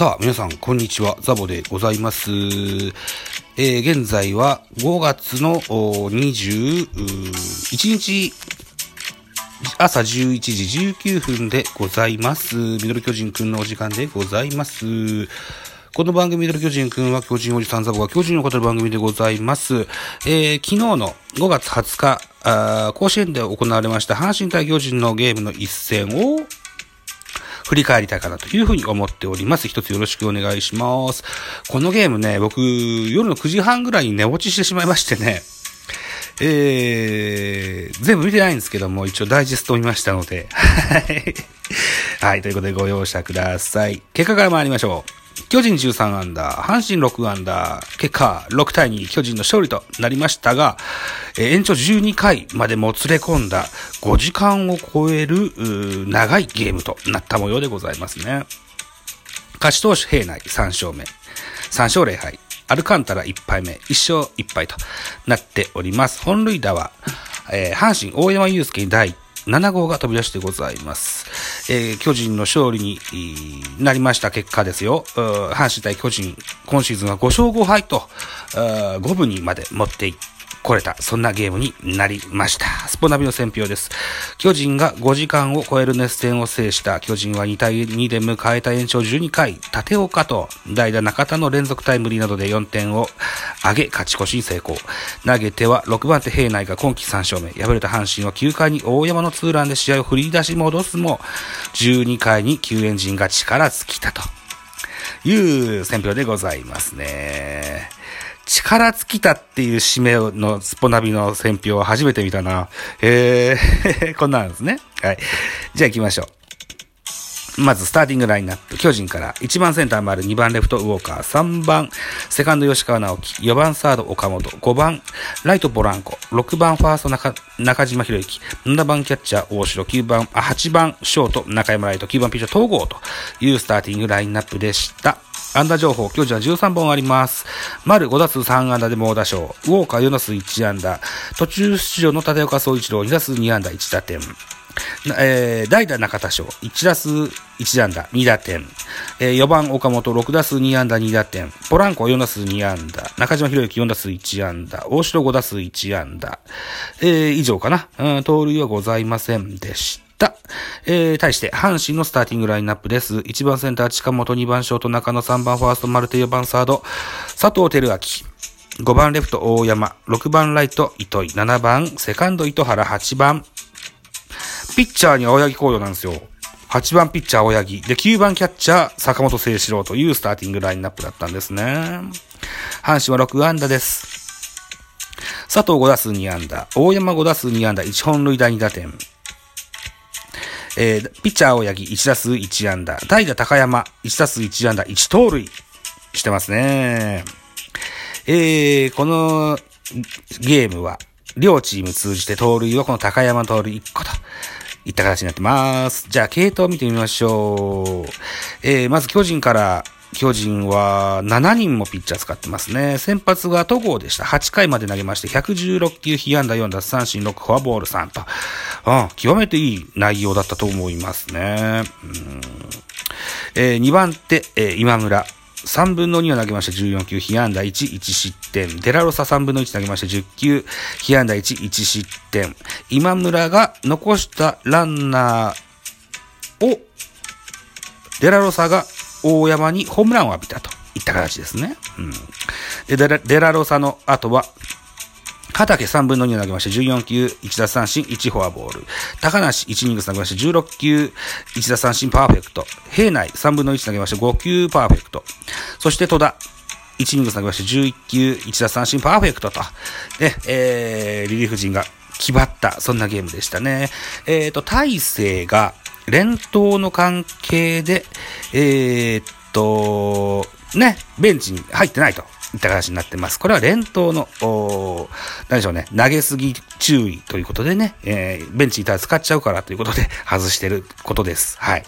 さあ、皆さん、こんにちは。ザボでございます。えー、現在は5月の21日、朝11時19分でございます。ミドル巨人くんのお時間でございます。この番組、ミドル巨人くんは巨人おじさんザボが巨人を語る番組でございます。えー、昨日の5月20日、あ甲子園で行われました阪神対巨人のゲームの一戦を振り返りたいかなというふうに思っております。一つよろしくお願いします。このゲームね、僕、夜の9時半ぐらいに寝落ちしてしまいましてね、えー、全部見てないんですけども、一応ダイジェストを見ましたので、はい。はい、ということでご容赦ください。結果から参りましょう。巨人13アンダー、阪神6アンダー、結果6対2、巨人の勝利となりましたが、延長12回までもつれ込んだ5時間を超える長いゲームとなった模様でございますね。勝ち投手平内3勝目、3勝0敗、アルカンタラ1敗目、1勝1敗となっております。本塁打は、えー阪神大山祐介に第7号が飛び出してございます。えー巨人の勝利にえーなりました結果ですよ。阪神対巨人、今シーズンは5勝5敗と、5分にまで持っていっ来れた、そんなゲームになりました。スポナビの選評です。巨人が5時間を超える熱戦を制した巨人は2対2で迎えた延長12回、立岡と代打中田の連続タイムリーなどで4点を上げ勝ち越しに成功。投げては6番手平内が今季3勝目。敗れた阪神は9回に大山のツーランで試合を振り出し戻すも、12回に救援陣が力尽きたという選評でございますね。力尽きたっていう締めのスポナビの選評は初めて見たな。えー、こんなんですね。はい。じゃあ行きましょう。まず、スターティングラインナップ。巨人から、1番センター丸、2番レフト、ウォーカー、3番、セカンド、吉川直樹、4番、サード、岡本、5番、ライト、ポランコ、6番、ファースト中、中島博之、7番、キャッチャー、大城、9番、あ、8番、ショート、中山ライト、9番、ピッチャー、東郷というスターティングラインナップでした。安打情報、巨人は13本あります。丸5打数3安打で猛打賞。ウォーカー4打数1安打。途中出場の立岡総一郎2打数2安打1打点。えー、代打中田翔、1打数1安打、2打点。えー、4番岡本、6打数2安打、2打点。ポランコ4打数2安打。中島博之4打数1安打。大城5打数1安打。えー、以上かな。うん、盗塁はございませんでした。たえー、対して、阪神のスターティングラインナップです。1番センター近本、2番ショート中野、3番ファーストマルテ、4番サード、佐藤輝明。5番レフト大山、6番ライト糸井、7番セカンド糸原、8番ピッチャーに青柳コードなんですよ。8番ピッチャー青柳。で、9番キャッチャー坂本誠志郎というスターティングラインナップだったんですね。阪神は6安打です。佐藤5打数2安打。大山5打数2安打。1本塁打2打点。えー、ピッチャー青柳1打数1安打。代打高山1打数1安打。1盗塁してますね。えー、このゲームは、両チーム通じて盗塁はこの高山盗塁1個といった形になってます。じゃあ、系統を見てみましょう。えー、まず巨人から、巨人は7人もピッチャー使ってますね。先発が戸郷でした。8回まで投げまして、116球、被安打4奪三振6、フォアボール3と。うん、極めていい内容だったと思いますね。うんえー、2番手、えー今村。3分の2を投げまして14球、被安打1、1失点。デラロサ3分の1投げまして10球、被安打1、1失点。今村が残したランナーを、デラロサが大山にホームランを浴びたといった形ですね。うん。で、デラデラロサの後は、畑3分の2を投げまして14球、1打三振、1フォアボール。高梨1イニングス投げまして16球、1打三振パーフェクト。平内3分の1投げまして5球パーフェクト。そして戸田、1イニングス投げまして11球、1打三振パーフェクトと。で、えー、リリーフ陣が決まった、そんなゲームでしたね。えーと、大勢が連投の関係で、えーっと、ね、ベンチに入ってないと。いった形になってます。これは連投の、何でしょうね、投げすぎ注意ということでね、えー、ベンチにいたら使っちゃうからということで外してることです。はい。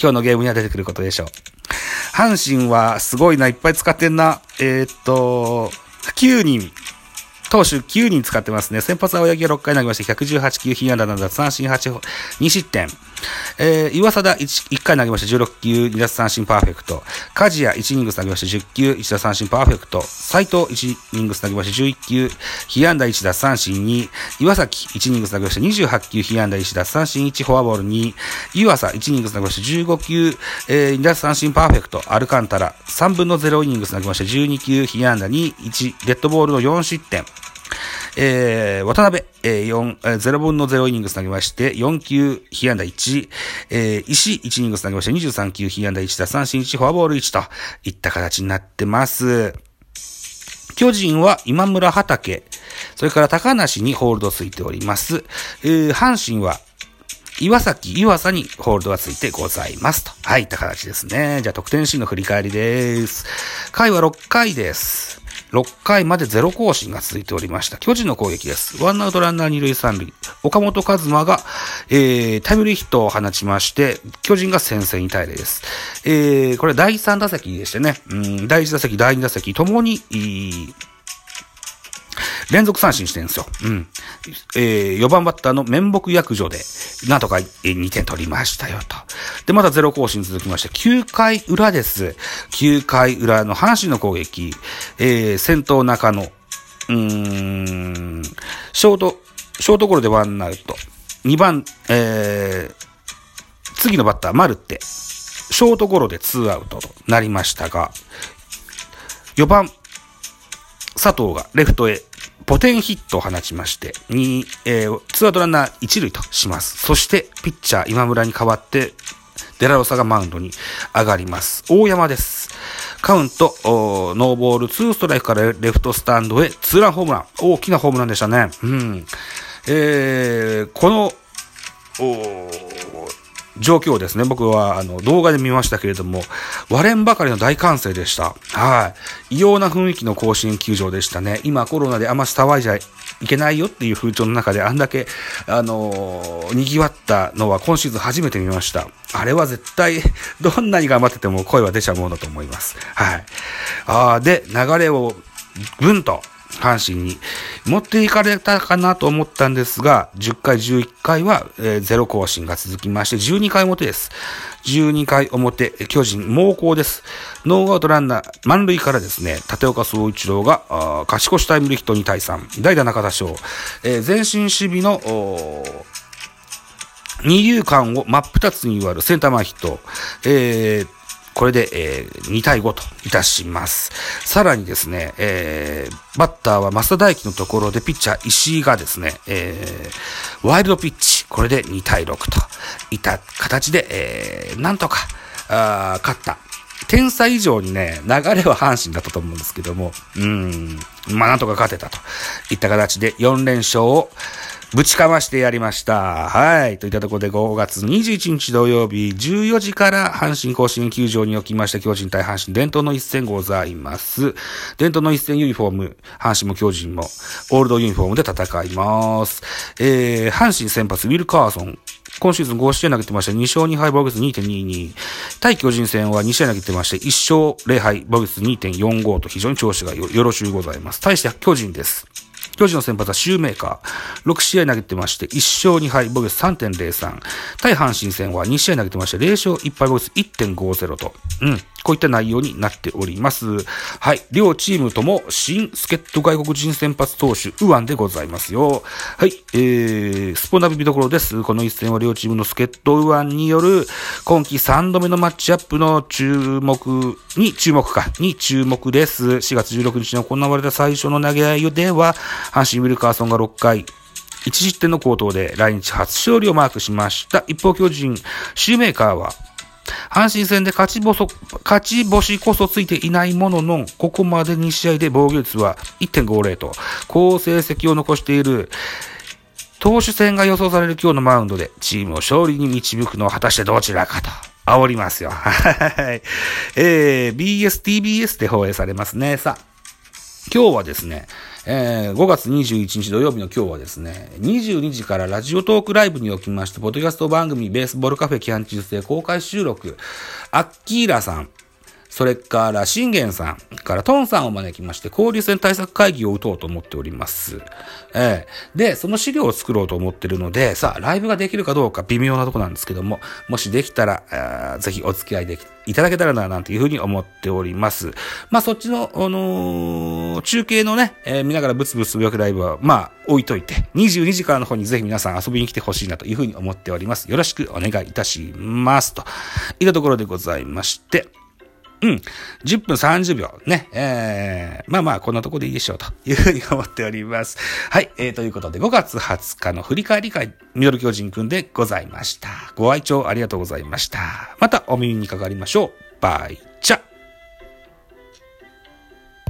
今日のゲームには出てくることでしょう。阪神はすごいな、いっぱい使ってんな。えーっと、9人投手9人使ってますね。先発青柳が6回投げまして、118球、被安打7奪三振8、2失点。えー、岩貞 1, 1回投げまして、16球、2奪三振パーフェクト。梶谷1イニングス投げまして、10球、1奪三振パーフェクト。斎藤1イニングス投げまして、11球、被安打1奪三振2。岩崎1イニングス投げまして、28球、被安打1奪三振1、フォアボール2。湯浅1イニングス投げまして、15球、えー、2奪三振パーフェクト。アルカンタラ3分の0イニングス投げまして、12球、被安打2、1、デッドボールの4失点。えー、渡辺、えー、4、えー、0分の0イニングス投げまして、4球、被安打1、えー、石、1イニングス投げまして、23球、被安打1打三振1、フォアボール1といった形になってます。巨人は今村畑、それから高梨にホールドついております。えー、阪神は岩崎、岩佐にホールドがついてございますと。はい、いった形ですね。じゃあ、得点シーンの振り返りです。回は6回です。6回までゼロ更新が続いておりました。巨人の攻撃です。ワンアウトランナー二塁三塁。岡本和真が、えー、タイムリーヒットを放ちまして、巨人が先制に対例です。えー、これ第3打席でしてね、うん、第1打席、第2打席ともに、連続三振してるんですよ。うん。えー、4番バッターの面目役所で、なんとか2点取りましたよと。で、またゼロ更新続きまして、9回裏です。9回裏の阪神の攻撃、えー、先頭中野、うーん、ショート、ショートゴロでワンアウト。2番、えー、次のバッター、マルって、ショートゴロでツーアウトとなりましたが、4番、佐藤がレフトへポテンヒットを放ちまして、に、えー、ツアウトランナー1塁とします。そして、ピッチャー今村に代わって、デラロサがマウンドに上がります。大山です。カウント、ノーボール2ストライクからレフトスタンドへツーランホームラン。大きなホームランでしたね。うん。えー、この、状況ですね。僕はあの動画で見ましたけれども、割れんばかりの大歓声でした。はい。異様な雰囲気の甲子園球場でしたね。今コロナであんま騒いじゃいけないよっていう風潮の中であんだけ、あのー、賑わったのは今シーズン初めて見ました。あれは絶対、どんなに頑張ってても声は出ちゃうものだと思います。はい。あで、流れをぐんと阪神に持っていかれたかなと思ったんですが、10回、11回は、えー、ゼロ更新が続きまして、12回表です。12回表、巨人猛攻です。ノーアウトランナー、満塁からですね、立岡総一郎が、あ勝ち越しタイムリーヒット2対3、代打中田翔、えー、前進守備の、二遊間を真っ二つに割るセンター前ヒット、えー、これで、えー、2対5といたします。さらにですね、えー、バッターは増田大輝のところでピッチャー石井がですね、えー、ワイルドピッチ、これで2対6といった形で、えー、なんとか、あ勝った。点差以上にね、流れは阪神だったと思うんですけども、うん、まあなんとか勝てたといった形で4連勝を、ぶちかましてやりました。はい。といったところで5月21日土曜日14時から阪神甲子園球場におきまして巨人対阪神伝統の一戦ございます。伝統の一戦ユニフォーム、阪神も巨人もオールドユニフォームで戦います。えー、阪神先発ウィル・カーソン。今シーズン5試合投げてまして、2勝2敗防御率2.22。対巨人戦は2試合投げてまして、1勝0敗防御率2.45と非常に調子がよろしゅうございます。対して巨人です。巨人の先発はシューメーカー。6試合投げてまして、1勝2敗、防御率3.03。対阪神戦は2試合投げてまして、0勝1敗、防御率1.50と。うん。こういった内容になっております。はい。両チームとも新助っ人外国人先発投手、ウアンでございますよ。はい。えー、スポナビ見どころです。この一戦は両チームの助っ人ウアンによる今季3度目のマッチアップの注目に注目か、に注目です。4月16日に行われた最初の投げ合いでは、阪神ウィルカーソンが6回、1失点の高騰で来日初勝利をマークしました。一方巨人、シューメーカーは、阪神戦で勝ち星勝ち星こそついていないものの、ここまで2試合で防御率は1.50と、好成績を残している、投手戦が予想される今日のマウンドで、チームを勝利に導くのは果たしてどちらかと。煽りますよ。はい。えー、BS、TBS で放映されますね。さあ、今日はですね、えー、5月21日土曜日の今日はですね、22時からラジオトークライブにおきまして、ポッドキャスト番組ベースボールカフェキャン中世公開収録、アッキーラさん、それから、信玄さんからトンさんを招きまして、交流戦対策会議を打とうと思っております。えー、で、その資料を作ろうと思ってるので、さあ、ライブができるかどうか微妙なとこなんですけども、もしできたら、ぜひお付き合いでき、いただけたらな、なんていうふうに思っております。まあ、そっちの、あのー、中継のね、えー、見ながらブツブツつぶやくライブは、まあ、置いといて、22時からの方にぜひ皆さん遊びに来てほしいなというふうに思っております。よろしくお願いいたします。といったところでございまして、うん。10分30秒。ね。えー、まあまあ、こんなとこでいいでしょう。というふうに思っております。はい。えー、ということで、5月20日の振り返り会、ミドル巨人くんでございました。ご愛聴ありがとうございました。またお耳にかかりましょう。バイチャ。